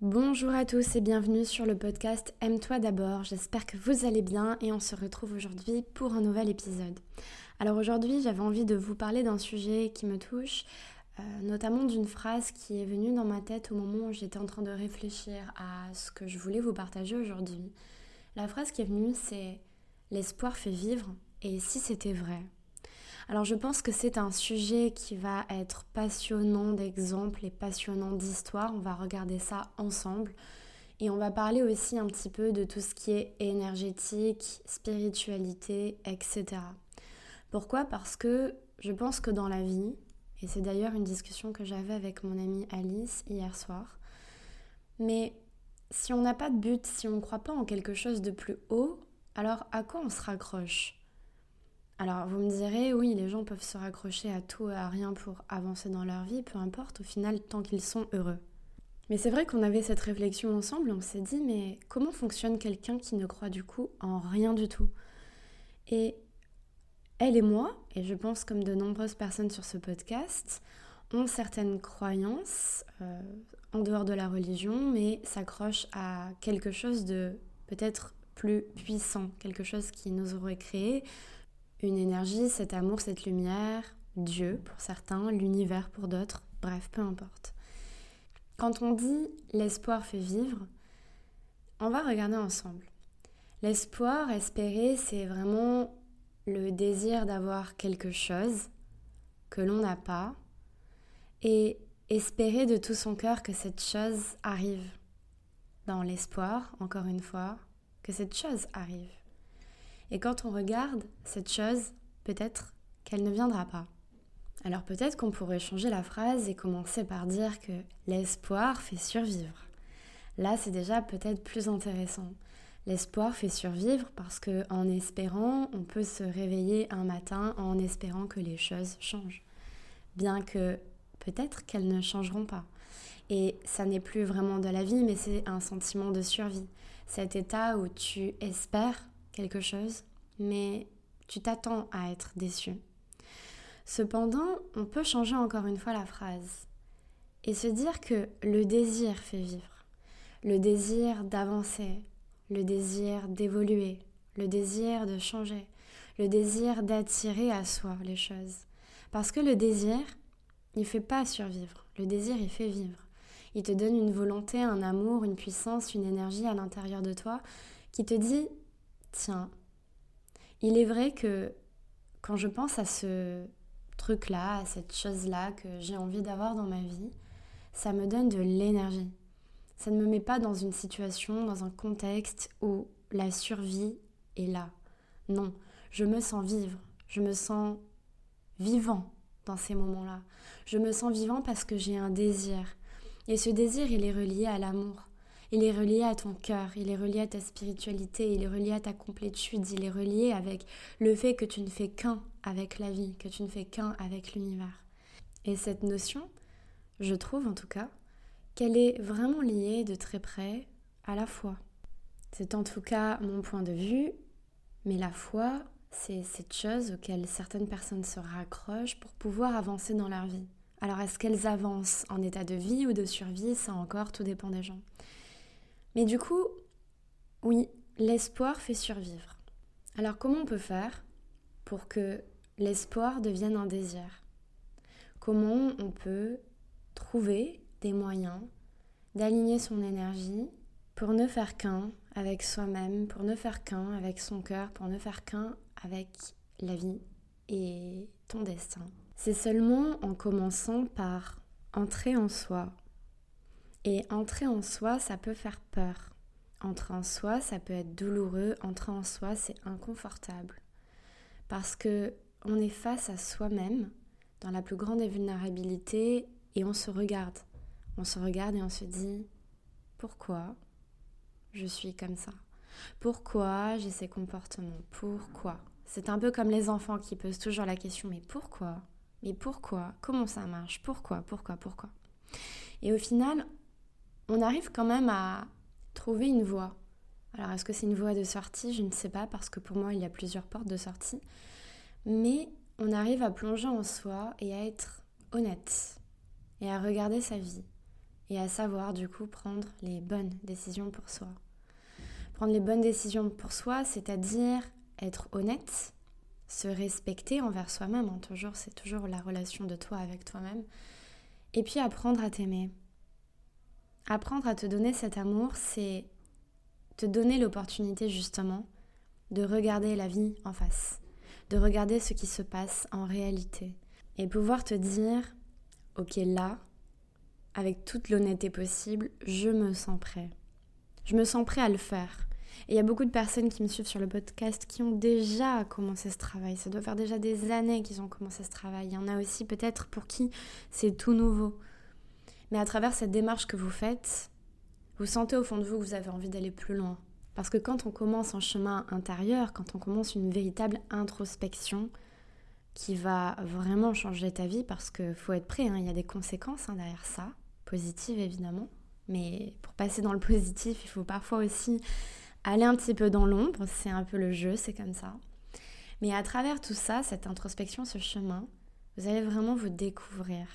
Bonjour à tous et bienvenue sur le podcast Aime-toi d'abord. J'espère que vous allez bien et on se retrouve aujourd'hui pour un nouvel épisode. Alors aujourd'hui, j'avais envie de vous parler d'un sujet qui me touche, euh, notamment d'une phrase qui est venue dans ma tête au moment où j'étais en train de réfléchir à ce que je voulais vous partager aujourd'hui. La phrase qui est venue, c'est L'espoir fait vivre et si c'était vrai? Alors je pense que c'est un sujet qui va être passionnant d'exemples et passionnant d'histoires. On va regarder ça ensemble. Et on va parler aussi un petit peu de tout ce qui est énergétique, spiritualité, etc. Pourquoi? Parce que je pense que dans la vie, et c'est d'ailleurs une discussion que j'avais avec mon amie Alice hier soir, mais si on n'a pas de but, si on ne croit pas en quelque chose de plus haut, alors à quoi on se raccroche? Alors vous me direz, oui, les gens peuvent se raccrocher à tout et à rien pour avancer dans leur vie, peu importe, au final, tant qu'ils sont heureux. Mais c'est vrai qu'on avait cette réflexion ensemble, on s'est dit, mais comment fonctionne quelqu'un qui ne croit du coup en rien du tout? Et elle et moi, et je pense comme de nombreuses personnes sur ce podcast, ont certaines croyances euh, en dehors de la religion, mais s'accrochent à quelque chose de peut-être plus puissant, quelque chose qui nous aurait créé, une énergie, cet amour, cette lumière, Dieu pour certains, l'univers pour d'autres, bref, peu importe. Quand on dit l'espoir fait vivre, on va regarder ensemble. L'espoir, espérer, c'est vraiment le désir d'avoir quelque chose que l'on n'a pas et espérer de tout son cœur que cette chose arrive. Dans l'espoir, encore une fois, que cette chose arrive. Et quand on regarde cette chose, peut-être qu'elle ne viendra pas. Alors peut-être qu'on pourrait changer la phrase et commencer par dire que l'espoir fait survivre. Là, c'est déjà peut-être plus intéressant. L'espoir fait survivre parce que en espérant, on peut se réveiller un matin en espérant que les choses changent. Bien que peut-être qu'elles ne changeront pas. Et ça n'est plus vraiment de la vie, mais c'est un sentiment de survie. Cet état où tu espères quelque chose, mais tu t'attends à être déçu. Cependant, on peut changer encore une fois la phrase et se dire que le désir fait vivre, le désir d'avancer, le désir d'évoluer, le désir de changer, le désir d'attirer à soi les choses. Parce que le désir, il ne fait pas survivre, le désir, il fait vivre. Il te donne une volonté, un amour, une puissance, une énergie à l'intérieur de toi qui te dit tiens, il est vrai que quand je pense à ce truc-là, à cette chose-là que j'ai envie d'avoir dans ma vie, ça me donne de l'énergie. Ça ne me met pas dans une situation, dans un contexte où la survie est là. Non, je me sens vivre, je me sens vivant dans ces moments-là. Je me sens vivant parce que j'ai un désir. Et ce désir, il est relié à l'amour. Il est relié à ton cœur, il est relié à ta spiritualité, il est relié à ta complétude, il est relié avec le fait que tu ne fais qu'un avec la vie, que tu ne fais qu'un avec l'univers. Et cette notion, je trouve en tout cas, qu'elle est vraiment liée de très près à la foi. C'est en tout cas mon point de vue, mais la foi, c'est cette chose auquel certaines personnes se raccrochent pour pouvoir avancer dans leur vie. Alors est-ce qu'elles avancent en état de vie ou de survie? Ça encore, tout dépend des gens. Mais du coup, oui, l'espoir fait survivre. Alors comment on peut faire pour que l'espoir devienne un désir? Comment on peut trouver des moyens d'aligner son énergie pour ne faire qu'un avec soi-même, pour ne faire qu'un avec son cœur, pour ne faire qu'un avec la vie et ton destin? C'est seulement en commençant par entrer en soi, et entrer en soi, ça peut faire peur. Entrer en soi, ça peut être douloureux. Entrer en soi, c'est inconfortable. Parce que on est face à soi-même dans la plus grande des et on se regarde. On se regarde et on se dit pourquoi je suis comme ça? Pourquoi j'ai ces comportements? Pourquoi? C'est un peu comme les enfants qui posent toujours la question mais pourquoi? Mais pourquoi? Comment ça marche? Pourquoi? Pourquoi? Pourquoi? Et au final, on arrive quand même à trouver une voie. Alors est-ce que c'est une voie de sortie? Je ne sais pas parce que pour moi il y a plusieurs portes de sortie. Mais on arrive à plonger en soi et à être honnête et à regarder sa vie et à savoir du coup prendre les bonnes décisions pour soi. Prendre les bonnes décisions pour soi, c'est-à-dire être honnête, se respecter envers soi-même, hein, toujours, c'est toujours la relation de toi avec toi-même, et puis apprendre à t'aimer. Apprendre à te donner cet amour, c'est te donner l'opportunité justement de regarder la vie en face, de regarder ce qui se passe en réalité, et pouvoir te dire, ok là, avec toute l'honnêteté possible, je me sens prêt. Je me sens prêt à le faire. Et il y a beaucoup de personnes qui me suivent sur le podcast qui ont déjà commencé ce travail. Ça doit faire déjà des années qu'ils ont commencé ce travail. Il y en a aussi peut-être pour qui c'est tout nouveau. Mais à travers cette démarche que vous faites, vous sentez au fond de vous que vous avez envie d'aller plus loin. Parce que quand on commence un chemin intérieur, quand on commence une véritable introspection, qui va vraiment changer ta vie parce qu'il faut être prêt, hein, il y a des conséquences hein, derrière ça, positive évidemment. Mais pour passer dans le positif, il faut parfois aussi aller un petit peu dans l'ombre. C'est un peu le jeu, c'est comme ça. Mais à travers tout ça, cette introspection, ce chemin, vous allez vraiment vous découvrir.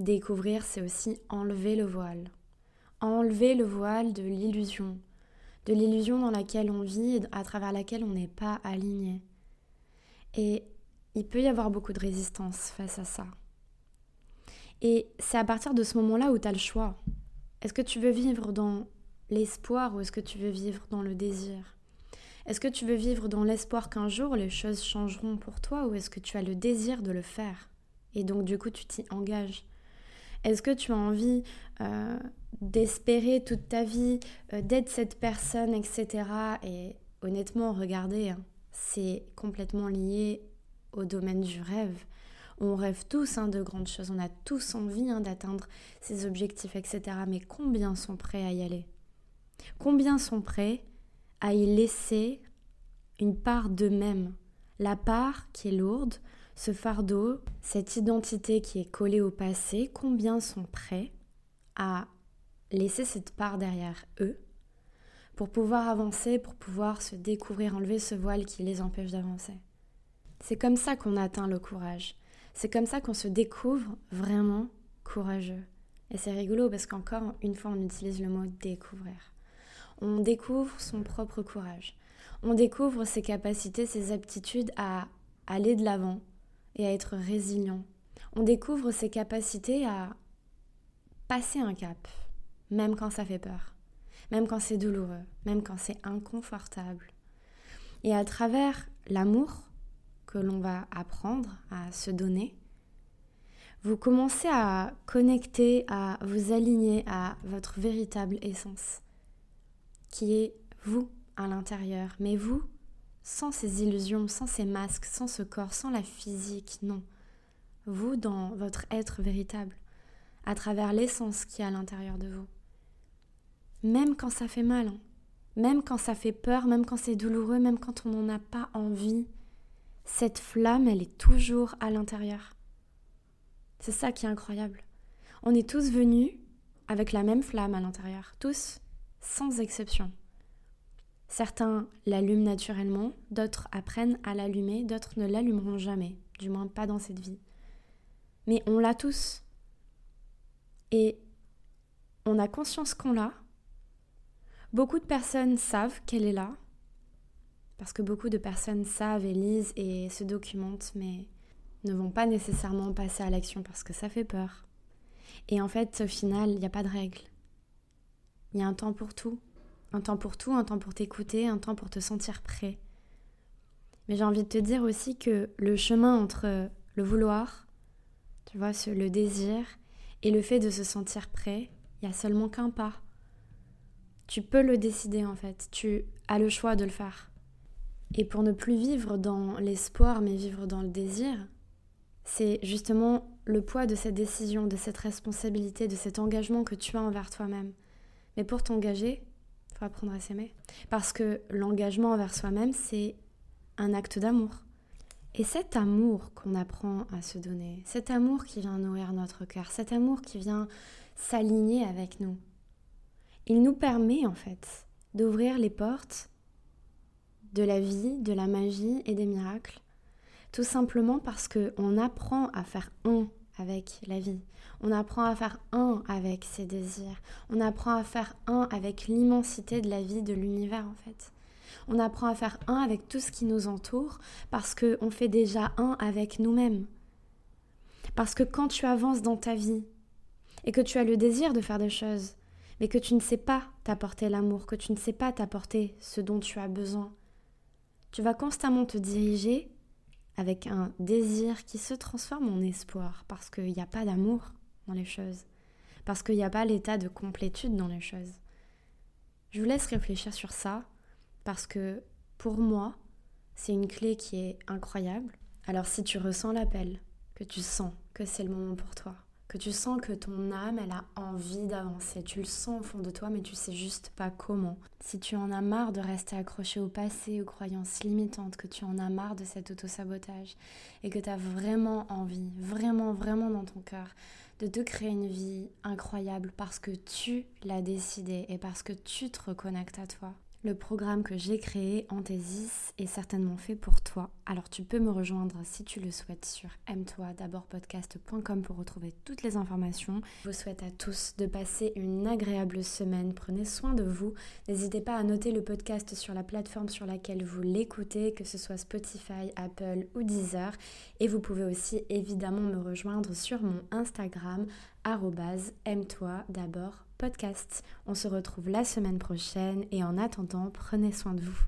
Découvrir, c'est aussi enlever le voile. Enlever le voile de l'illusion. De l'illusion dans laquelle on vit et à travers laquelle on n'est pas aligné. Et il peut y avoir beaucoup de résistance face à ça. Et c'est à partir de ce moment-là où tu as le choix. Est-ce que tu veux vivre dans l'espoir ou est-ce que tu veux vivre dans le désir? Est-ce que tu veux vivre dans l'espoir qu'un jour les choses changeront pour toi ou est-ce que tu as le désir de le faire? Et donc du coup tu t'y engages. Est-ce que tu as envie euh, d'espérer toute ta vie, euh, d'être cette personne, etc. Et honnêtement, regardez, hein, c'est complètement lié au domaine du rêve. On rêve tous hein, de grandes choses, on a tous envie hein, d'atteindre ces objectifs, etc. Mais combien sont prêts à y aller? Combien sont prêts à y laisser une part d'eux-mêmes? La part qui est lourde, ce fardeau, cette identité qui est collée au passé, combien sont prêts à laisser cette part derrière eux pour pouvoir avancer, pour pouvoir se découvrir, enlever ce voile qui les empêche d'avancer? C'est comme ça qu'on atteint le courage. C'est comme ça qu'on se découvre vraiment courageux. Et c'est rigolo parce qu'encore une fois, on utilise le mot découvrir. On découvre son propre courage. On découvre ses capacités, ses aptitudes à aller de l'avant et à être résilient. On découvre ses capacités à passer un cap, même quand ça fait peur, même quand c'est douloureux, même quand c'est inconfortable. Et à travers l'amour, que l'on va apprendre à se donner, vous commencez à connecter, à vous aligner à votre véritable essence, qui est vous à l'intérieur, mais vous sans ces illusions, sans ces masques, sans ce corps, sans la physique, non. Vous dans votre être véritable, à travers l'essence qui est à l'intérieur de vous. Même quand ça fait mal, hein. même quand ça fait peur, même quand c'est douloureux, même quand on n'en a pas envie, cette flamme, elle est toujours à l'intérieur. C'est ça qui est incroyable. On est tous venus avec la même flamme à l'intérieur, tous, sans exception. Certains l'allument naturellement, d'autres apprennent à l'allumer, d'autres ne l'allumeront jamais, du moins pas dans cette vie. Mais on l'a tous. Et on a conscience qu'on l'a. Beaucoup de personnes savent qu'elle est là, parce que beaucoup de personnes savent et lisent et se documentent, mais ne vont pas nécessairement passer à l'action parce que ça fait peur. Et en fait, au final, il n'y a pas de règle. Il y a un temps pour tout. Un temps pour tout, un temps pour t'écouter, un temps pour te sentir prêt. Mais j'ai envie de te dire aussi que le chemin entre le vouloir, tu vois, le désir, et le fait de se sentir prêt, il n'y a seulement qu'un pas. Tu peux le décider en fait, tu as le choix de le faire. Et pour ne plus vivre dans l'espoir, mais vivre dans le désir, c'est justement le poids de cette décision, de cette responsabilité, de cet engagement que tu as envers toi-même. Mais pour t'engager, apprendre à s'aimer. Parce que l'engagement envers soi-même, c'est un acte d'amour. Et cet amour qu'on apprend à se donner, cet amour qui vient nourrir notre cœur, cet amour qui vient s'aligner avec nous, il nous permet en fait d'ouvrir les portes de la vie, de la magie et des miracles, tout simplement parce qu'on apprend à faire un avec la vie. On apprend à faire un avec ses désirs. On apprend à faire un avec l'immensité de la vie, de l'univers en fait. On apprend à faire un avec tout ce qui nous entoure parce qu'on fait déjà un avec nous-mêmes. Parce que quand tu avances dans ta vie et que tu as le désir de faire des choses, mais que tu ne sais pas t'apporter l'amour, que tu ne sais pas t'apporter ce dont tu as besoin, tu vas constamment te diriger avec un désir qui se transforme en espoir, parce qu'il n'y a pas d'amour dans les choses, parce qu'il n'y a pas l'état de complétude dans les choses. Je vous laisse réfléchir sur ça, parce que pour moi, c'est une clé qui est incroyable. Alors si tu ressens l'appel, que tu sens que c'est le moment pour toi, que tu sens que ton âme, elle a envie d'avancer. Tu le sens au fond de toi, mais tu sais juste pas comment. Si tu en as marre de rester accroché au passé, aux croyances limitantes, que tu en as marre de cet autosabotage et que tu as vraiment envie, vraiment, vraiment dans ton cœur, de te créer une vie incroyable parce que tu l'as décidé et parce que tu te reconnectes à toi, le programme que j'ai créé, Anthésis, est certainement fait pour toi. Alors tu peux me rejoindre si tu le souhaites sur aime-toi pour retrouver toutes les informations. Je vous souhaite à tous de passer une agréable semaine. Prenez soin de vous. N'hésitez pas à noter le podcast sur la plateforme sur laquelle vous l'écoutez, que ce soit Spotify, Apple ou Deezer. Et vous pouvez aussi évidemment me rejoindre sur mon Instagram aime-toi d'abord podcast. On se retrouve la semaine prochaine et en attendant, prenez soin de vous.